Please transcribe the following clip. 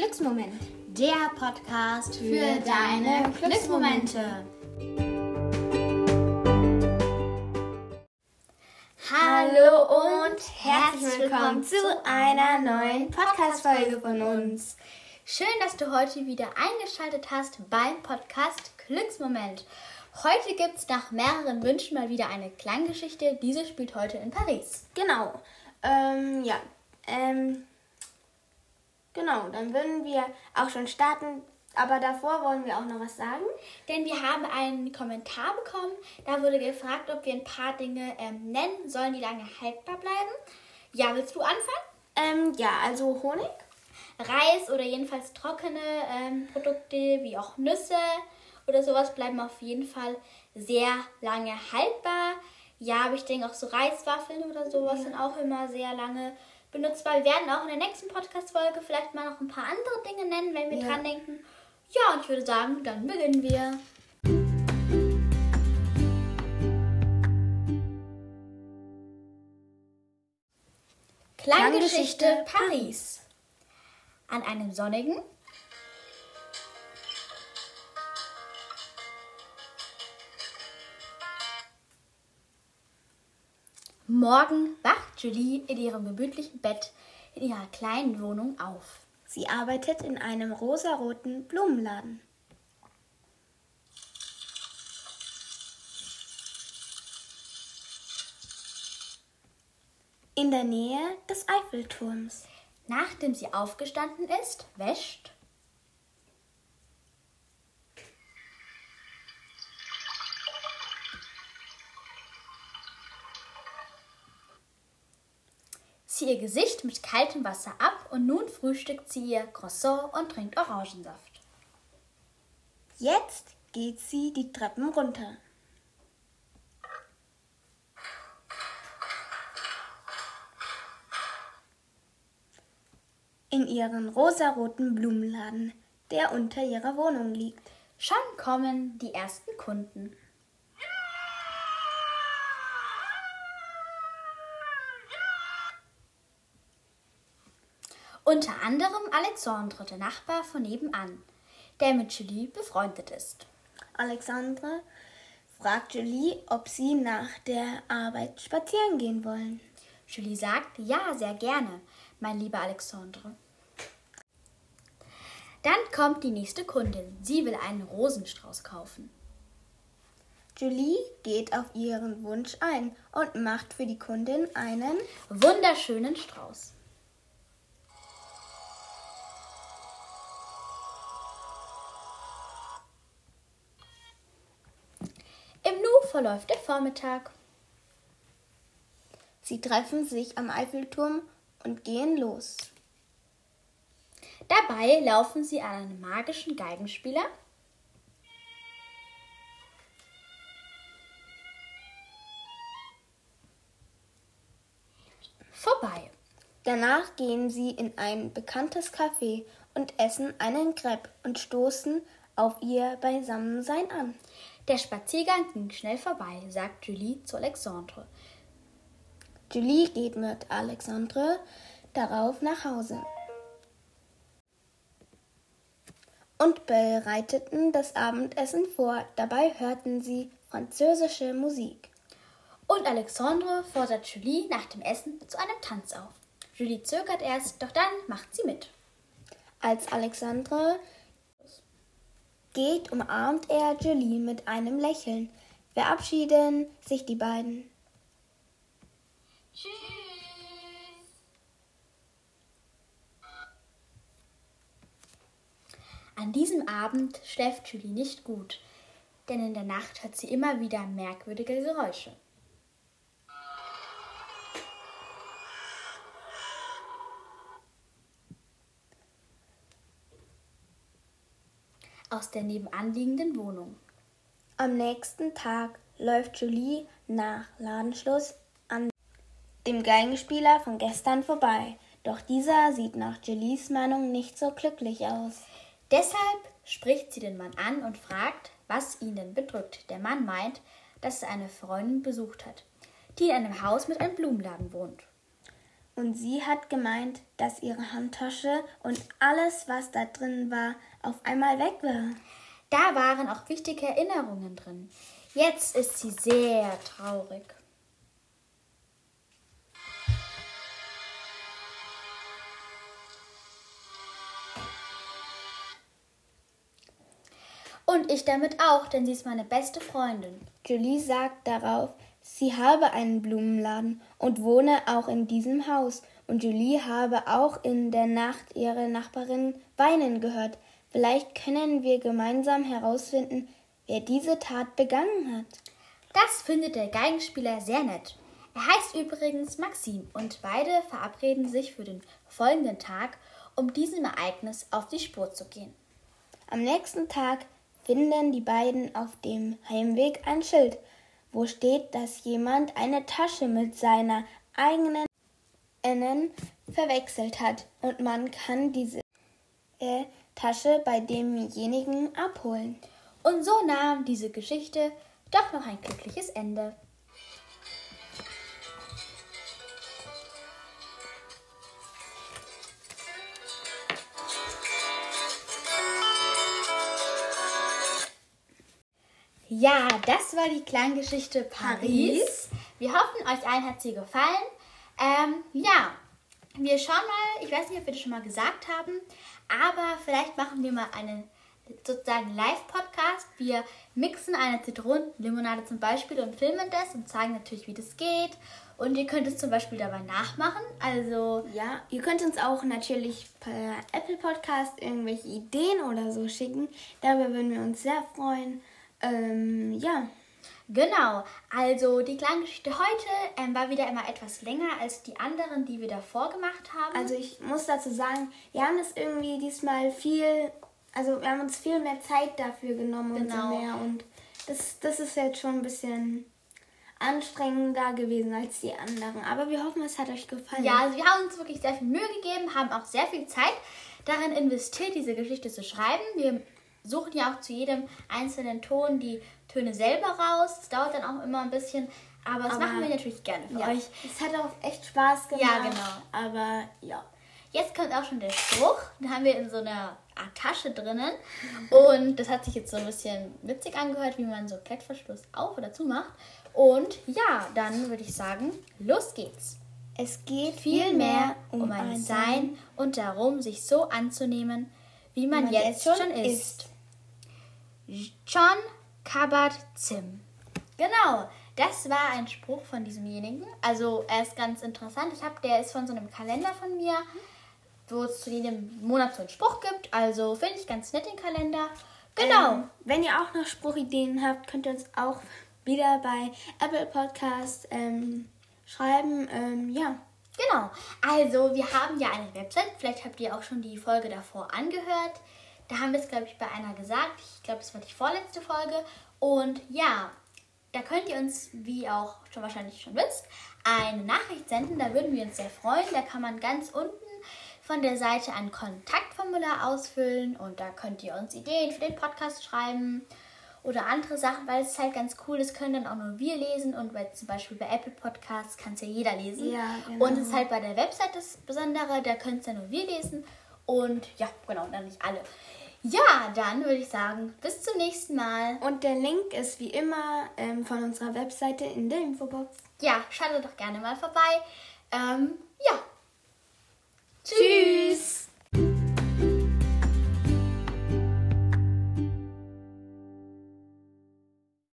Glücksmoment. Der Podcast für deine Glücksmomente. Hallo und herzlich willkommen zu einer neuen Podcast-Folge von uns. Schön, dass du heute wieder eingeschaltet hast beim Podcast Glücksmoment. Heute gibt es nach mehreren Wünschen mal wieder eine Klanggeschichte. Diese spielt heute in Paris. Genau. Ähm, ja. Ähm, genau, dann würden wir auch schon starten. Aber davor wollen wir auch noch was sagen. Denn wir haben einen Kommentar bekommen. Da wurde gefragt, ob wir ein paar Dinge ähm, nennen sollen, die lange haltbar bleiben. Ja, willst du anfangen? Ähm, ja, also Honig. Reis oder jedenfalls trockene ähm, Produkte wie auch Nüsse oder sowas bleiben auf jeden Fall sehr lange haltbar. Ja, aber ich denke auch so Reiswaffeln oder sowas ja. sind auch immer sehr lange benutzbar. Wir werden auch in der nächsten Podcast-Folge vielleicht mal noch ein paar andere Dinge nennen, wenn wir ja. dran denken. Ja, und ich würde sagen, dann beginnen wir. Klanggeschichte Paris. An einem sonnigen, Morgen wacht Julie in ihrem gemütlichen Bett in ihrer kleinen Wohnung auf. Sie arbeitet in einem rosaroten Blumenladen. In der Nähe des Eiffelturms. Nachdem sie aufgestanden ist, wäscht sie ihr Gesicht mit kaltem Wasser ab und nun frühstückt sie ihr Croissant und trinkt Orangensaft. Jetzt geht sie die Treppen runter. In ihren rosaroten Blumenladen, der unter ihrer Wohnung liegt. Schon kommen die ersten Kunden. Unter anderem Alexandre, der Nachbar von nebenan, der mit Julie befreundet ist. Alexandre fragt Julie, ob sie nach der Arbeit spazieren gehen wollen. Julie sagt, ja, sehr gerne, mein lieber Alexandre. Dann kommt die nächste Kundin. Sie will einen Rosenstrauß kaufen. Julie geht auf ihren Wunsch ein und macht für die Kundin einen wunderschönen Strauß. Verläuft der Vormittag. Sie treffen sich am Eiffelturm und gehen los. Dabei laufen sie an einem magischen Geigenspieler. Vorbei. Danach gehen sie in ein bekanntes Café und essen einen Crepe und stoßen auf ihr Beisammensein an. Der Spaziergang ging schnell vorbei, sagt Julie zu Alexandre. Julie geht mit Alexandre darauf nach Hause und bereiteten das Abendessen vor. Dabei hörten sie französische Musik. Und Alexandre fordert Julie nach dem Essen zu einem Tanz auf. Julie zögert erst, doch dann macht sie mit. Als Alexandre geht, umarmt er Julie mit einem Lächeln. Verabschieden sich die beiden. Tschüss. An diesem Abend schläft Julie nicht gut, denn in der Nacht hört sie immer wieder merkwürdige Geräusche. Aus der nebenanliegenden Wohnung. Am nächsten Tag läuft Julie nach Ladenschluss an dem Geigenspieler von gestern vorbei. Doch dieser sieht nach Julies Meinung nicht so glücklich aus. Deshalb spricht sie den Mann an und fragt, was ihn denn bedrückt. Der Mann meint, dass er eine Freundin besucht hat, die in einem Haus mit einem Blumenladen wohnt. Und sie hat gemeint, dass ihre Handtasche und alles, was da drin war, auf einmal weg war. Da waren auch wichtige Erinnerungen drin. Jetzt ist sie sehr traurig. Und ich damit auch, denn sie ist meine beste Freundin. Julie sagt darauf, sie habe einen Blumenladen und wohne auch in diesem Haus. Und Julie habe auch in der Nacht ihre Nachbarin weinen gehört. Vielleicht können wir gemeinsam herausfinden, wer diese Tat begangen hat. Das findet der Geigenspieler sehr nett. Er heißt übrigens Maxim und beide verabreden sich für den folgenden Tag, um diesem Ereignis auf die Spur zu gehen. Am nächsten Tag finden die beiden auf dem Heimweg ein Schild, wo steht, dass jemand eine Tasche mit seiner eigenen Innen verwechselt hat und man kann diese äh, Tasche bei demjenigen abholen. Und so nahm diese Geschichte doch noch ein glückliches Ende. Ja, das war die Klanggeschichte Paris. Paris. Wir hoffen, euch allen hat sie gefallen. Ähm, ja, wir schauen mal, ich weiß nicht, ob wir das schon mal gesagt haben, aber vielleicht machen wir mal einen sozusagen Live-Podcast. Wir mixen eine Zitronenlimonade zum Beispiel und filmen das und zeigen natürlich, wie das geht. Und ihr könnt es zum Beispiel dabei nachmachen. Also Ja, ihr könnt uns auch natürlich per Apple Podcast irgendwelche Ideen oder so schicken. Darüber würden wir uns sehr freuen. Ähm, ja. Genau, also die Klanggeschichte heute ähm, war wieder immer etwas länger als die anderen, die wir davor gemacht haben. Also ich muss dazu sagen, wir haben es irgendwie diesmal viel, also wir haben uns viel mehr Zeit dafür genommen und Genau. so mehr. Und das, das ist jetzt schon ein bisschen anstrengender gewesen als die anderen. Aber wir hoffen, es hat euch gefallen. ja, also wir haben uns wirklich sehr viel Mühe gegeben, haben auch sehr viel Zeit darin investiert, diese Geschichte zu schreiben. Wir suchen ja auch zu jedem einzelnen Ton die Töne selber raus. Es dauert dann auch immer ein bisschen, aber das Aber- machen wir natürlich gerne für Ja, euch. es hat auch echt Spaß gemacht. Ja, genau. Aber ja. Jetzt kommt auch schon der Spruch. Den haben wir in so einer Art Tasche drinnen. Und das hat sich jetzt so ein bisschen witzig angehört, wie man so Klettverschluss auf oder zu macht. Und ja, dann würde ich sagen, los geht's. Es geht Vielmehr um ein Sein und darum, sich so anzunehmen, wie man, man jetzt, jetzt schon ist. John Kabat-Zinn. Genau, das war ein Spruch von diesemjenigen. Also er ist ganz interessant. Ich habe, der ist von so einem Kalender von mir, wo es zu jedem Monat so einen Spruch gibt. Also finde ich ganz nett den Kalender. Genau. Ähm, wenn ihr auch noch Spruchideen habt, könnt ihr uns auch wieder bei Apple Podcast ähm, schreiben. Ähm, ja. Genau. Also, wir haben ja eine Website. Vielleicht habt ihr auch schon die Folge davor angehört. Da haben wir es, glaube ich, bei einer gesagt. Ich glaube, das war die vorletzte Folge. Und ja, da könnt ihr uns, wie auch schon wahrscheinlich schon wisst, eine Nachricht senden. Da würden wir uns sehr freuen. Da kann man ganz unten von der Seite ein Kontaktformular ausfüllen und da könnt ihr uns Ideen für den Podcast schreiben oder andere Sachen, weil es ist halt ganz cool, das können dann auch nur wir lesen und bei, zum Beispiel bei Apple Podcasts kann es ja jeder lesen. Ja, genau. Und es ist halt bei der Website das Besondere, da können es ja nur wir lesen und ja, genau, dann nicht alle. Ja, dann würde ich sagen, bis zum nächsten Mal. Und der Link ist wie immer ähm, von unserer Webseite in der Infobox. Ja, schaut doch gerne mal vorbei. Ähm, ja,